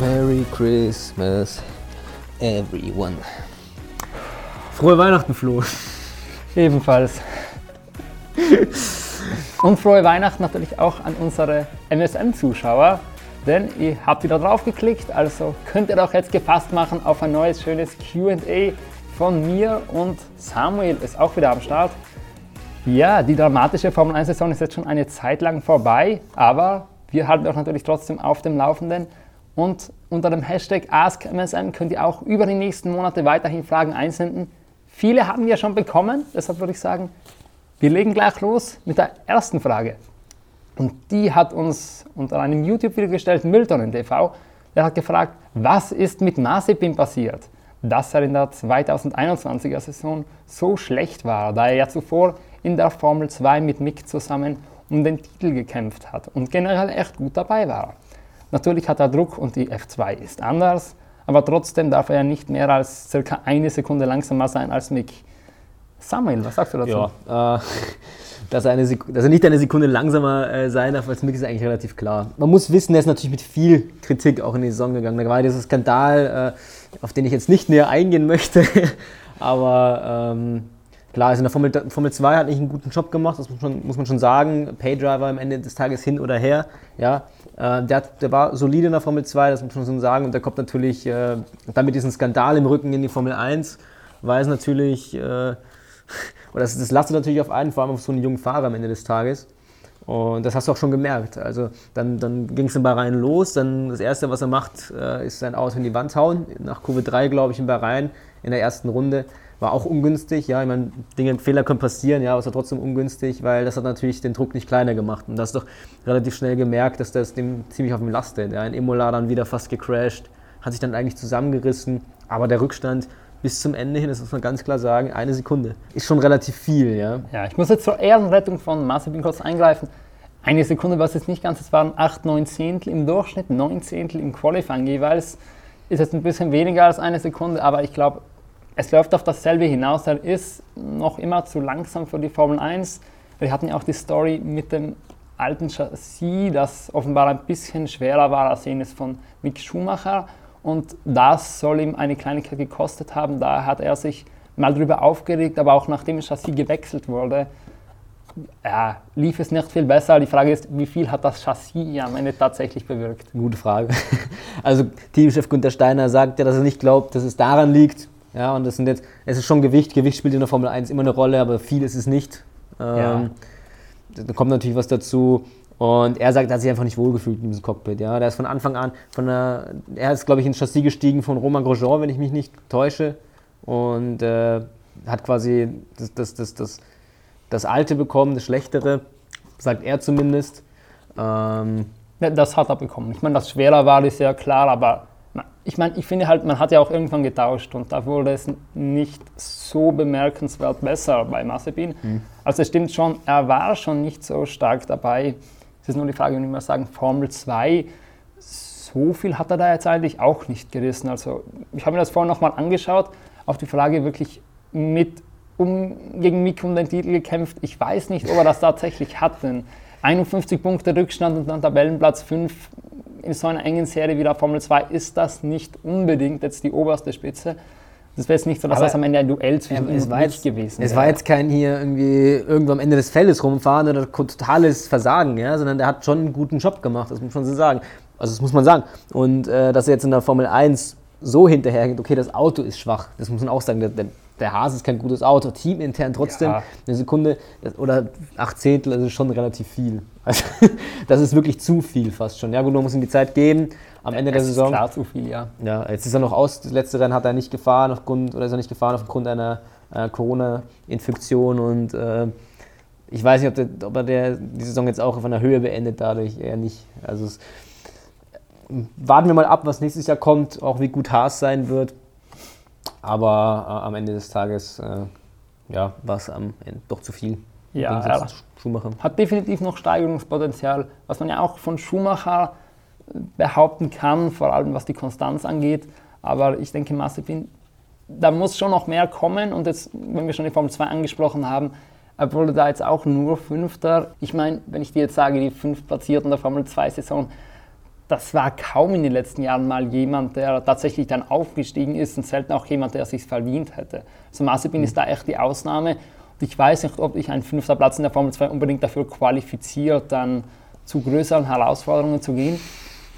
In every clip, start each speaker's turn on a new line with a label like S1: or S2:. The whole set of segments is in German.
S1: Merry Christmas, everyone.
S2: Frohe Weihnachten, Flo.
S3: Ebenfalls. Und frohe Weihnachten natürlich auch an unsere MSN-Zuschauer, denn ihr habt wieder drauf geklickt, also könnt ihr doch jetzt gefasst machen auf ein neues schönes QA von mir und Samuel ist auch wieder am Start. Ja, die dramatische Formel 1-Saison ist jetzt schon eine Zeit lang vorbei, aber wir halten euch natürlich trotzdem auf dem Laufenden. Und unter dem Hashtag AskMSN könnt ihr auch über die nächsten Monate weiterhin Fragen einsenden. Viele haben wir schon bekommen, deshalb würde ich sagen, wir legen gleich los mit der ersten Frage. Und die hat uns unter einem YouTube-Video gestellt, Milton TV. Der hat gefragt, was ist mit Mazepin passiert? Dass er in der 2021er Saison so schlecht war, da er ja zuvor in der Formel 2 mit Mick zusammen um den Titel gekämpft hat und generell echt gut dabei war. Natürlich hat er Druck und die F2 ist anders, aber trotzdem darf er nicht mehr als circa eine Sekunde langsamer sein als Mick. Samuel, was sagst du dazu?
S2: Ja, äh, dass, er dass, er nicht eine Sekunde langsamer äh, sein darf als Mick ist eigentlich relativ klar. Man muss wissen, er ist natürlich mit viel Kritik auch in die Saison gegangen. Da war dieser Skandal, äh, auf den ich jetzt nicht näher eingehen möchte, aber ähm, Klar, also in der Formel, Formel 2 hat nicht einen guten Job gemacht, das muss man, muss man schon sagen. Paydriver am Ende des Tages hin oder her. Ja, äh, der, der, war solide in der Formel 2, das muss man schon sagen. Und der kommt natürlich äh, dann mit diesem Skandal im Rücken in die Formel 1, weil es natürlich, äh, oder das, das lastet natürlich auf einen, vor allem auf so einen jungen Fahrer am Ende des Tages. Und das hast du auch schon gemerkt. Also dann, dann ging es in Bahrain los. Dann das Erste, was er macht, äh, ist sein Auto in die Wand hauen. Nach Kurve 3, glaube ich, in Bahrain in der ersten Runde war auch ungünstig. Ja, ich meine, Dinge, Fehler können passieren, ja, aber es war trotzdem ungünstig, weil das hat natürlich den Druck nicht kleiner gemacht. Und da hast doch relativ schnell gemerkt, dass das dem ziemlich auf dem lastet. Ja, in Imola dann wieder fast gecrashed, hat sich dann eigentlich zusammengerissen, aber der Rückstand bis zum Ende hin, das muss man ganz klar sagen, eine Sekunde. Ist schon relativ viel, ja.
S3: Ja, ich muss jetzt zur Ehrenrettung von Mazepin kurz eingreifen. Eine Sekunde war es jetzt nicht ganz, es waren 8, 9 Zehntel im Durchschnitt, 9 Zehntel im Qualifying jeweils. Ist jetzt ein bisschen weniger als eine Sekunde, aber ich glaube, es läuft auf dasselbe hinaus. Er ist noch immer zu langsam für die Formel 1. Wir hatten ja auch die Story mit dem alten Chassis, das offenbar ein bisschen schwerer war als jenes von Mick Schumacher. Und das soll ihm eine Kleinigkeit gekostet haben. Da hat er sich mal drüber aufgeregt, aber auch nachdem das Chassis gewechselt wurde, ja, lief es nicht viel besser. Die Frage ist, wie viel hat das Chassis am Ende tatsächlich bewirkt?
S2: Gute Frage. Also Teamchef Günter Steiner sagt ja, dass er nicht glaubt, dass es daran liegt, ja, und das sind jetzt, es ist schon Gewicht, Gewicht spielt in der Formel 1 immer eine Rolle, aber viel ist es nicht. Ähm, ja. Da kommt natürlich was dazu. Und er sagt, er hat sich einfach nicht wohlgefühlt in diesem Cockpit. Ja. Der ist von Anfang an, von der, er ist, glaube ich, ins Chassis gestiegen von Romain Grosjean, wenn ich mich nicht täusche. Und äh, hat quasi das, das, das, das, das Alte bekommen, das Schlechtere, sagt er zumindest.
S3: Ähm, das hat er bekommen. Ich meine, das schwerer war, ist ja klar, aber ich meine, ich finde halt, man hat ja auch irgendwann getauscht und da wurde es nicht so bemerkenswert besser bei Mazepin. Mhm. Also es stimmt schon, er war schon nicht so stark dabei. Es ist nur die Frage, wenn wir sagen, Formel 2, so viel hat er da jetzt eigentlich auch nicht gerissen. Also ich habe mir das vorhin nochmal angeschaut, auf die Frage wirklich mit um, gegen Mick um den Titel gekämpft. Ich weiß nicht, ob er das tatsächlich hat, denn 51 Punkte Rückstand und dann Tabellenplatz 5 in so einer engen Serie wie der Formel 2 ist das nicht unbedingt jetzt die oberste Spitze. Das wäre jetzt nicht so, dass Aber das am Ende ein Duell zwischen
S2: es war jetzt, gewesen Es war jetzt kein hier irgendwie irgendwo am Ende des Feldes rumfahren oder totales Versagen, ja, sondern der hat schon einen guten Job gemacht, das muss man so sagen. Also das muss man sagen. Und äh, dass er jetzt in der Formel 1 so hinterhergeht, okay, das Auto ist schwach, das muss man auch sagen. Der, der, der Haas ist kein gutes Auto, teamintern trotzdem ja. eine Sekunde oder acht Zehntel, das ist schon relativ viel. Also, das ist wirklich zu viel fast schon. Ja gut, man muss ihm die Zeit geben am Ende der Saison. Ist
S3: klar zu viel, ja.
S2: Ja, jetzt ist er noch aus, das letzte Rennen hat er nicht gefahren aufgrund, oder ist er nicht gefahren aufgrund einer äh, Corona-Infektion und äh, ich weiß nicht, ob, der, ob er der, die Saison jetzt auch auf einer Höhe beendet, dadurch eher nicht. Also es, warten wir mal ab, was nächstes Jahr kommt, auch wie gut Haas sein wird. Aber äh, am Ende des Tages äh, ja, war es am Ende doch zu viel.
S3: Ja, er Schumacher. hat definitiv noch Steigerungspotenzial, was man ja auch von Schumacher behaupten kann, vor allem was die Konstanz angeht. Aber ich denke, Mazepin, da muss schon noch mehr kommen. Und jetzt, wenn wir schon die Formel 2 angesprochen haben, wurde da jetzt auch nur Fünfter. Ich meine, wenn ich dir jetzt sage, die fünf Platzierten der Formel 2-Saison, das war kaum in den letzten Jahren mal jemand, der tatsächlich dann aufgestiegen ist und selten auch jemand, der sich verdient hätte. Also Mazepin mhm. ist da echt die Ausnahme. Und ich weiß nicht, ob ich ein fünfter Platz in der Formel 2 unbedingt dafür qualifiziert, dann zu größeren Herausforderungen zu gehen.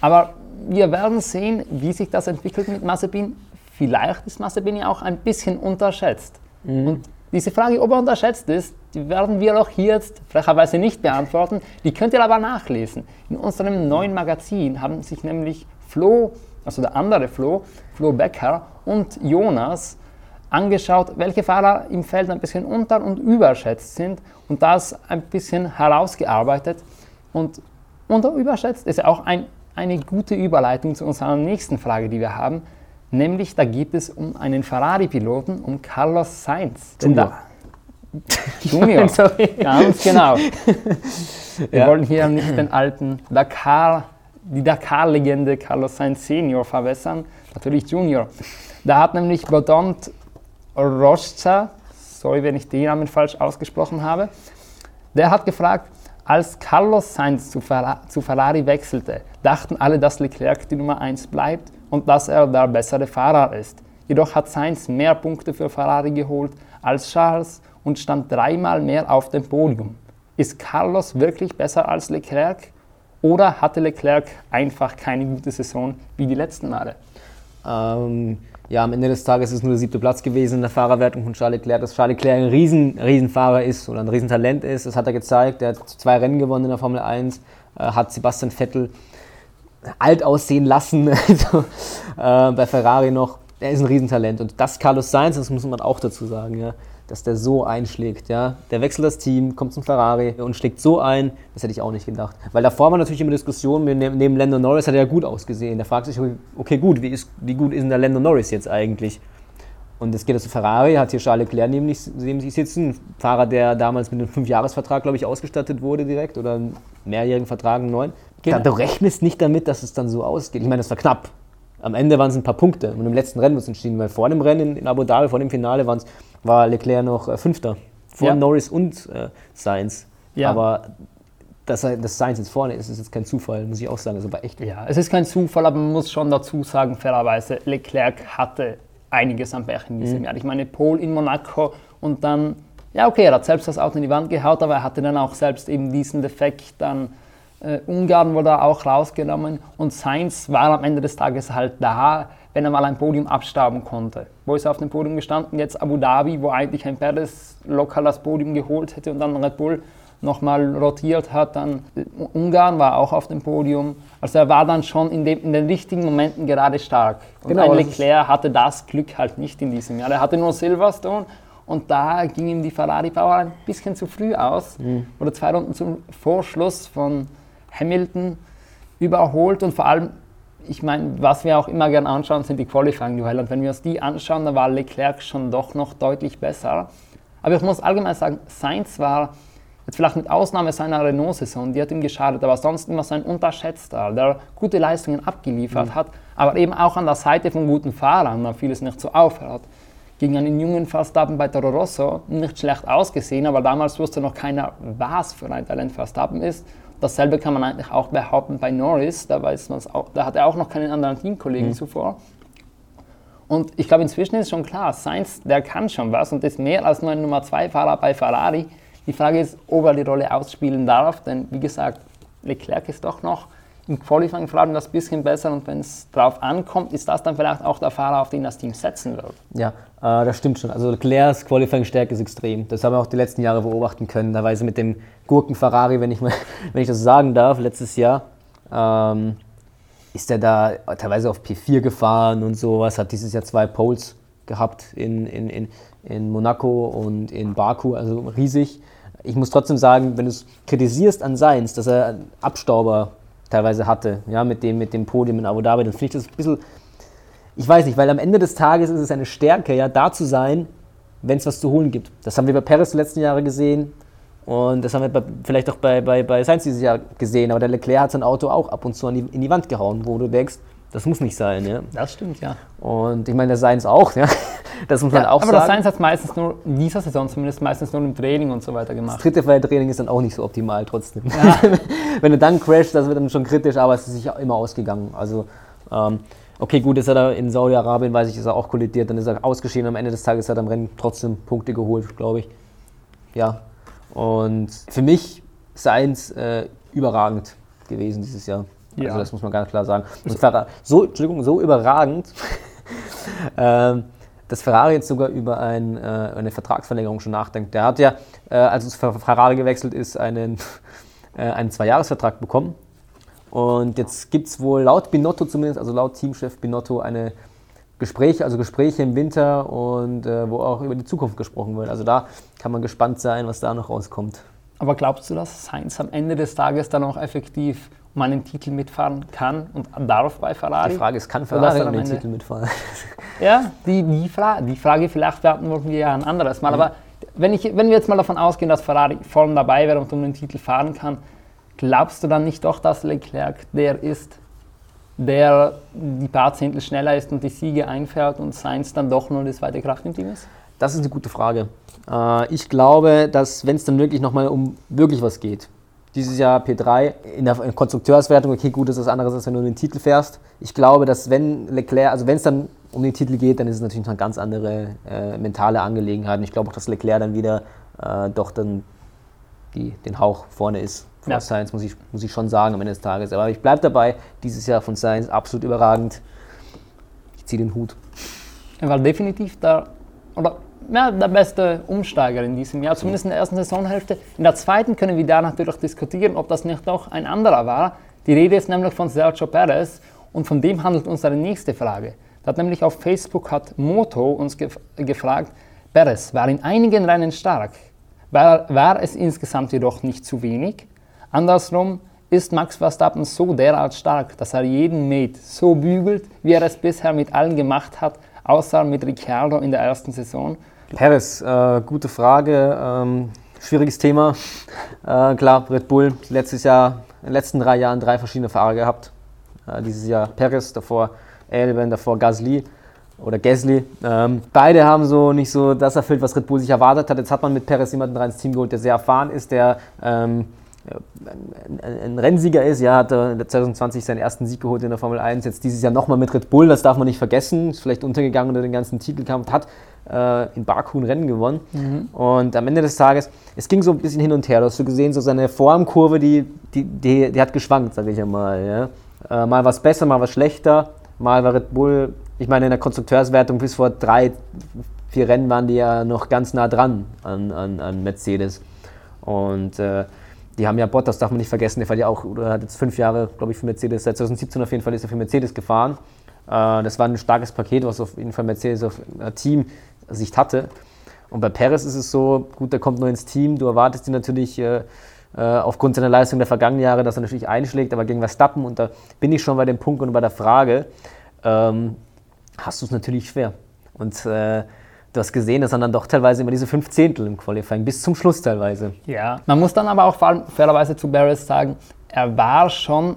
S3: Aber wir werden sehen, wie sich das entwickelt mit Mazepin. Vielleicht ist Mazepin ja auch ein bisschen unterschätzt. Mhm. Und diese Frage, ob er unterschätzt ist, die werden wir auch hier jetzt frecherweise nicht beantworten. Die könnt ihr aber nachlesen. In unserem neuen Magazin haben sich nämlich Flo, also der andere Flo, Flo Becker und Jonas angeschaut, welche Fahrer im Feld ein bisschen unter- und überschätzt sind und das ein bisschen herausgearbeitet. Und unter überschätzt ist ja auch ein, eine gute Überleitung zu unserer nächsten Frage, die wir haben. Nämlich, da geht es um einen Ferrari-Piloten, um Carlos Sainz.
S2: Junior.
S3: Junior, sorry. Ganz genau. Wir ja. wollen hier nicht den alten Dakar, die Dakar-Legende Carlos Sainz Senior verwässern, natürlich Junior. Da hat nämlich Bodont Rocha, sorry, wenn ich den Namen falsch ausgesprochen habe, der hat gefragt, als Carlos Sainz zu, zu Ferrari wechselte, dachten alle, dass Leclerc die Nummer 1 bleibt und dass er der bessere Fahrer ist. Jedoch hat Sainz mehr Punkte für Ferrari geholt als Charles und stand dreimal mehr auf dem Podium. Ist Carlos wirklich besser als Leclerc oder hatte Leclerc einfach keine gute Saison wie die letzten Male?
S2: Ähm, ja, am Ende des Tages ist es nur der siebte Platz gewesen in der Fahrerwertung von Charles Leclerc. Dass Charles Leclerc ein Riesen, Riesenfahrer ist oder ein Riesentalent ist, das hat er gezeigt. Er hat zwei Rennen gewonnen in der Formel 1, äh, hat Sebastian Vettel alt aussehen lassen, also, äh, bei Ferrari noch. Er ist ein Riesentalent und das Carlos Sainz, das muss man auch dazu sagen, ja, dass der so einschlägt. Ja. Der wechselt das Team, kommt zum Ferrari und schlägt so ein, das hätte ich auch nicht gedacht. Weil davor war natürlich immer Diskussion, neben Lando Norris hat er ja gut ausgesehen. Der fragt sich, okay gut, wie, ist, wie gut ist denn der Lando Norris jetzt eigentlich? Und jetzt geht er zu Ferrari, hat hier Charles Leclerc neben, neben sich sitzen, ein Fahrer, der damals mit einem Fünfjahresvertrag, glaube ich, ausgestattet wurde direkt oder einen mehrjährigen Vertrag, einen neuen. Genau. Du rechnest nicht damit, dass es dann so ausgeht. Ich meine, das war knapp. Am Ende waren es ein paar Punkte und im letzten Rennen es entschieden, weil vor dem Rennen in Abu Dhabi, vor dem Finale, war Leclerc noch äh, Fünfter. Vor ja. Norris und äh, Sainz. Ja. Aber dass, dass Sainz jetzt vorne ist, ist jetzt kein Zufall, muss ich auch sagen. Das ist aber echt.
S3: Ja, es ist kein Zufall, aber man muss schon dazu sagen, fairerweise, Leclerc hatte einiges am Pech in diesem mhm. Jahr. Ich meine, Paul in Monaco und dann, ja, okay, er hat selbst das Auto in die Wand gehaut, aber er hatte dann auch selbst eben diesen Defekt dann äh, Ungarn wurde auch rausgenommen und Sainz war am Ende des Tages halt da, wenn er mal ein Podium abstauben konnte. Wo ist er auf dem Podium gestanden? Jetzt Abu Dhabi, wo eigentlich ein Perez locker das Podium geholt hätte und dann Red Bull nochmal rotiert hat. Dann Ungarn war auch auf dem Podium. Also er war dann schon in, dem, in den richtigen Momenten gerade stark. Und genau, ein Leclerc hatte das Glück halt nicht in diesem Jahr. Er hatte nur Silverstone und da ging ihm die Ferrari-Power ein bisschen zu früh aus. Mhm. Oder zwei Runden zum Vorschluss von Hamilton überholt und vor allem, ich meine, was wir auch immer gerne anschauen, sind die Qualifying-Duelle. Und wenn wir uns die anschauen, dann war Leclerc schon doch noch deutlich besser. Aber ich muss allgemein sagen, Sainz war jetzt vielleicht mit Ausnahme seiner Renault-Saison, die hat ihm geschadet, aber sonst immer so ein Unterschätzter, der gute Leistungen abgeliefert mhm. hat, aber eben auch an der Seite von guten Fahrern, da vieles nicht so aufhört. Gegen einen jungen Verstappen bei Toro Rosso nicht schlecht ausgesehen, aber damals wusste noch keiner, was für ein Talent Verstappen ist. Dasselbe kann man eigentlich auch behaupten bei Norris, da, weiß auch, da hat er auch noch keinen anderen Teamkollegen mhm. zuvor. Und ich glaube, inzwischen ist schon klar, Sainz, der kann schon was und ist mehr als nur ein Nummer 2 Fahrer bei Ferrari. Die Frage ist, ob er die Rolle ausspielen darf, denn wie gesagt, Leclerc ist doch noch im Qualifying allem das bisschen besser und wenn es darauf ankommt, ist das dann vielleicht auch der Fahrer, auf den das Team setzen wird.
S2: Ja, äh, das stimmt schon. Also Leclercs Qualifying-Stärke ist extrem. Das haben wir auch die letzten Jahre beobachten können. Da Teilweise mit dem Gurken-Ferrari, wenn ich, wenn ich das sagen darf, letztes Jahr. Ähm, ist er da teilweise auf P4 gefahren und sowas, hat dieses Jahr zwei Poles gehabt in, in, in, in Monaco und in Baku, also riesig. Ich muss trotzdem sagen, wenn du es kritisierst an Seins, dass er Abstauber teilweise hatte, ja, mit dem, mit dem Podium in Abu Dhabi, dann finde ich das ein bisschen, ich weiß nicht, weil am Ende des Tages ist es eine Stärke, ja, da zu sein, wenn es was zu holen gibt. Das haben wir bei Paris die letzten Jahre gesehen und das haben wir bei, vielleicht auch bei, bei, bei Sainz dieses Jahr gesehen, aber der Leclerc hat sein Auto auch ab und zu die, in die Wand gehauen, wo du denkst, Das muss nicht sein, ja.
S3: Das stimmt, ja.
S2: Und ich meine, der Sainz auch, ja. Das muss man
S3: ja
S2: auch
S3: aber das
S2: sagen.
S3: Sainz hat meistens nur, in dieser Saison zumindest, meistens nur im Training und so weiter
S2: Das
S3: gemacht.
S2: dritte Training ist dann auch nicht so optimal trotzdem. Wenn du dann crashst, das wird dann schon kritisch, aber es ist sich immer ausgegangen. Also, ähm, okay, gut, ist er da in Saudi-Arabien, weiß ich, ist er auch kollidiert, dann ist er ausgeschieden. Am Ende des Tages hat er am Rennen trotzdem Punkte geholt, glaube ich. Ja. Und für mich Sainz äh, überragend gewesen dieses Jahr.
S3: Ja.
S2: Also das muss man ganz klar sagen. Und Ferrari, so, Entschuldigung, so überragend, ähm, dass Ferrari jetzt sogar über ein, äh, eine Vertragsverlängerung schon nachdenkt. Der hat ja, äh, als es für Ferrari gewechselt ist, einen, äh, einen Zweijahresvertrag bekommen. Und jetzt gibt es wohl laut Binotto zumindest, also laut Teamchef Binotto, eine Gespräche, also Gespräche im Winter und äh, wo auch über die Zukunft gesprochen wird. Also da kann man gespannt sein, was da noch rauskommt.
S3: Aber glaubst du, dass Sainz am Ende des Tages dann auch effektiv um einen Titel mitfahren kann und darf bei Ferrari?
S2: Die Frage ist, kann Ferrari den
S3: Ende-
S2: Titel mitfahren?
S3: Ja, die, die, Fra die Frage vielleicht beantworten wir ja ein anderes Mal. Aber wenn, ich, wenn wir jetzt mal davon ausgehen, dass Ferrari vorn dabei wäre und um den Titel fahren kann, glaubst du dann nicht doch, dass Leclerc der ist, der die paar Zehntel schneller ist und die Siege einfährt und Sainz dann doch nur die zweite Kraft im Team ist?
S2: Das ist eine gute Frage. Äh, ich glaube, dass wenn es dann wirklich nochmal um wirklich was geht, dieses Jahr P3 in der Konstrukteurswertung, okay, gut, das ist was anderes, als wenn du den Titel fährst. Ich glaube, dass wenn Leclerc, also wenn es dann um den Titel geht, dann ist es natürlich noch eine ganz andere äh, mentale Angelegenheit. Und ich glaube auch, dass Leclerc dann wieder äh, doch dann die, den Hauch vorne ist. Von
S3: Ja.
S2: Sainz muss ich, muss ich schon sagen am Ende des Tages. Aber ich bleibe dabei, dieses Jahr von Sainz absolut überragend. Ich ziehe den Hut.
S3: Er war definitiv der, oder, ja, der beste Umsteiger in diesem Jahr, zumindest in der ersten Saisonhälfte. In der zweiten können wir da natürlich diskutieren, ob das nicht doch ein anderer war. Die Rede ist nämlich von Sergio Perez und von dem handelt unsere nächste Frage. Da hat nämlich auf Facebook hat Moto uns gef gefragt, Perez war in einigen Rennen stark, war, war es insgesamt jedoch nicht zu wenig? Andersrum, ist Max Verstappen so derart stark, dass er jeden Mate so bügelt, wie er es bisher mit allen gemacht hat, außer mit Ricciardo in der ersten Saison?
S2: Perez, äh, gute Frage. Ähm, schwieriges Thema. Äh, klar, Red Bull letztes Jahr, in den letzten drei Jahren drei verschiedene Fahrer gehabt. Äh, dieses Jahr Perez, davor Albon, davor Gasly oder Gasly. Ähm, beide haben so nicht so das erfüllt, was Red Bull sich erwartet hat. Jetzt hat man mit Perez jemanden rein ins Team geholt, der sehr erfahren ist, der ähm, ein, Rennsieger ist. Ja, hat er 2020 seinen ersten Sieg geholt in der Formel 1. Jetzt dieses Jahr nochmal mit Red Bull, das darf man nicht vergessen. Ist vielleicht untergegangen unter den ganzen Titelkampf. Hat äh, in Baku ein Rennen gewonnen. Und am Ende des Tages, es ging so ein bisschen hin und her. Du hast so gesehen, so seine Formkurve, die, die, die, die hat geschwankt, sage ich einmal. Ja. Äh, mal was besser, mal was schlechter. Mal war Red Bull, ich meine, in der Konstrukteurswertung bis vor drei, vier Rennen waren die ja noch ganz nah dran an, an, an Mercedes. Und äh, die haben ja Bottas, darf man nicht vergessen, der war ja auch, oder hat jetzt fünf Jahre, glaube ich, für Mercedes, seit 2017 auf jeden Fall ist er für Mercedes gefahren. Äh, das war ein starkes Paket, was auf jeden Fall Mercedes auf äh, Teamsicht hatte. Und bei Perez ist es so, gut, der kommt neu ins Team, du erwartest ihn natürlich äh, äh, aufgrund seiner Leistung der vergangenen Jahre, dass er natürlich einschlägt, aber gegen Verstappen, und da bin ich schon bei dem Punkt und bei der Frage, ähm, hast du es natürlich schwer. Und äh, du hast gesehen, dass er dann doch teilweise immer diese fünf Zehntel im Qualifying, bis zum Schluss teilweise.
S3: Ja. Man muss dann aber auch fairerweise zu Barris sagen, er war schon,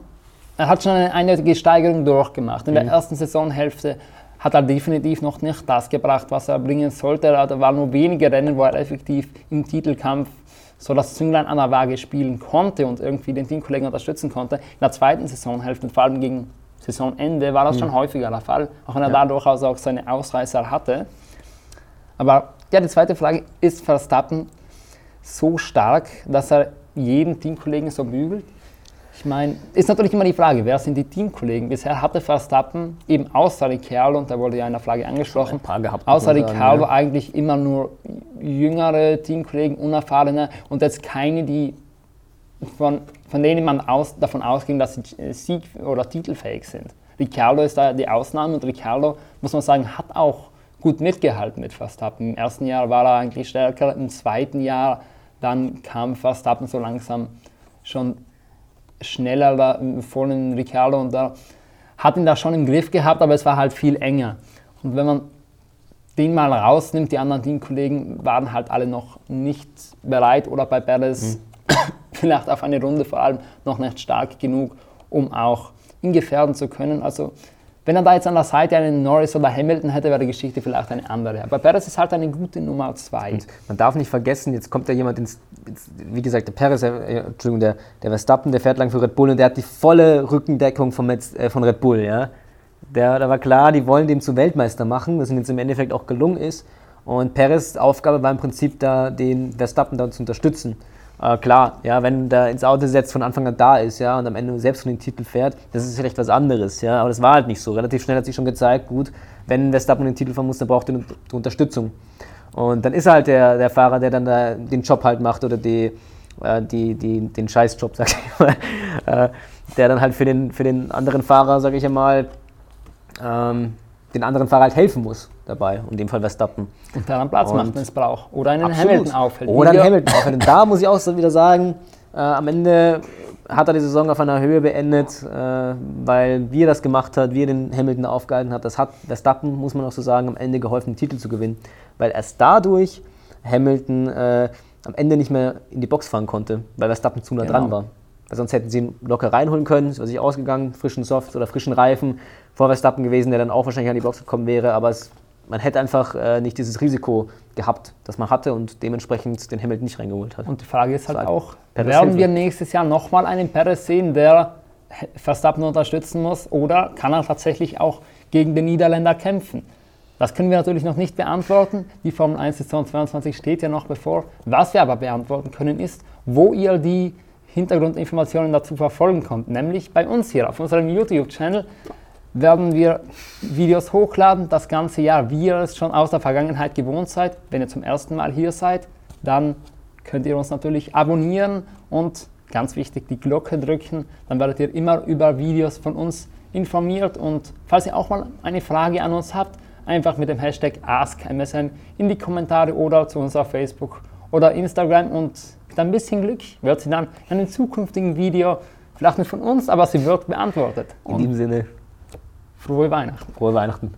S3: er hat schon eine eindeutige Steigerung durchgemacht. In der ersten Saisonhälfte hat er definitiv noch nicht das gebracht, was er bringen sollte. Da waren nur wenige Rennen, wo er effektiv im Titelkampf so das Zünglein an der Waage spielen konnte und irgendwie den Teamkollegen unterstützen konnte. In der zweiten Saisonhälfte und vor allem gegen Saisonende war das schon häufiger der Fall, auch wenn er da durchaus auch seine Ausreißer hatte. Aber ja, die zweite Frage, ist Verstappen so stark, dass er jeden Teamkollegen so bügelt? Ich meine, ist natürlich immer die Frage, wer sind die Teamkollegen? Bisher hatte Verstappen eben außer Ricciardo, und da wurde ja in der Frage angesprochen,
S2: Ein paar gehabt,
S3: außer Ricciardo
S2: ja.
S3: eigentlich immer nur jüngere Teamkollegen, unerfahrene und jetzt keine, die von, von denen man aus, davon ausging, dass sie äh, sieg- oder titelfähig sind. Ricciardo ist da die Ausnahme und Ricciardo, muss man sagen, hat auch gut mitgehalten mit Verstappen. Im ersten Jahr war er eigentlich stärker, im zweiten Jahr dann kam Verstappen so langsam schon schneller da vor den Ricciardo und da hat ihn da schon im Griff gehabt, aber es war halt viel enger. Und wenn man den mal rausnimmt, die anderen Teamkollegen waren halt alle noch nicht bereit oder bei Perez vielleicht auf eine Runde vor allem noch nicht stark genug, um auch ihn gefährden zu können. Also Wenn er da jetzt an der Seite einen Norris oder Hamilton hätte, wäre die Geschichte vielleicht eine andere. Aber Perez ist halt eine gute Nummer zwei.
S2: Und man darf nicht vergessen, jetzt kommt da jemand ins, ins wie gesagt, der Perez, äh, Entschuldigung, der, der Verstappen, der fährt lang für Red Bull und der hat die volle Rückendeckung von, Metz, äh, von Red Bull, ja. Der, da war klar, die wollen den zum Weltmeister machen, was ihnen jetzt im Endeffekt auch gelungen ist. Und Perez' Aufgabe war im Prinzip da, den Verstappen da zu unterstützen. Äh, klar, ja, wenn der ins Auto setzt, von Anfang an da ist, ja, und am Ende selbst von den Titel fährt, das ist vielleicht was anderes, ja, aber das war halt nicht so. Relativ schnell hat sich schon gezeigt, gut, wenn Verstappen den Titel fahren muss, dann braucht er die Unterstützung. Und dann ist er halt der, der Fahrer, der dann da den Job halt macht oder die, äh, die, die, den Scheißjob, sag ich mal, äh, der dann halt für den, für den anderen Fahrer, sag ich einmal, ähm, den anderen Fahrer halt helfen muss dabei, in dem Fall Verstappen.
S3: Und der dann Platz macht, wenn es braucht. Oder einen
S2: Absolut.
S3: Hamilton aufhält.
S2: Oder einen
S3: wir-
S2: Hamilton aufhält. Und da muss ich auch so wieder sagen, äh, am Ende hat er die Saison auf einer Höhe beendet, äh, weil wie er das gemacht hat, wie er den Hamilton aufgehalten hat, das hat Verstappen, muss man auch so sagen, am Ende geholfen, den Titel zu gewinnen. Weil erst dadurch Hamilton äh, am Ende nicht mehr in die Box fahren konnte, weil Verstappen zu nah
S3: Genau.
S2: dran war. Weil sonst hätten sie ihn locker reinholen können, ist sich ausgegangen, frischen Soft oder frischen Reifen vor Verstappen gewesen, der dann auch wahrscheinlich an die Box gekommen wäre, aber es, man hätte einfach äh, nicht dieses Risiko gehabt, das man hatte und dementsprechend den Hamilton nicht reingeholt hat.
S3: Und die Frage ist halt
S2: So
S3: auch,
S2: Perez
S3: werden
S2: Hilfe.
S3: wir nächstes Jahr nochmal einen Perez sehen, der Verstappen unterstützen muss oder kann er tatsächlich auch gegen den Niederländer kämpfen? Das können wir natürlich noch nicht beantworten. Die Formel 1 Saison 22 steht ja noch bevor. Was wir aber beantworten können ist, wo ihr die Hintergrundinformationen dazu verfolgen könnt. Nämlich bei uns hier auf unserem YouTube-Channel werden wir Videos hochladen, das ganze Jahr, wie ihr es schon aus der Vergangenheit gewohnt seid. Wenn ihr zum ersten Mal hier seid, dann könnt ihr uns natürlich abonnieren und ganz wichtig, die Glocke drücken. Dann werdet ihr immer über Videos von uns informiert. Und falls ihr auch mal eine Frage an uns habt, einfach mit dem Hashtag AskMSN in die Kommentare oder zu unserer Facebook oder Instagram. Und mit ein bisschen Glück wird sie dann in einem zukünftigen Video, vielleicht nicht von uns, aber sie wird beantwortet.
S2: In
S3: Und
S2: diesem Sinne,
S3: frohe Weihnachten.
S2: frohe Weihnachten.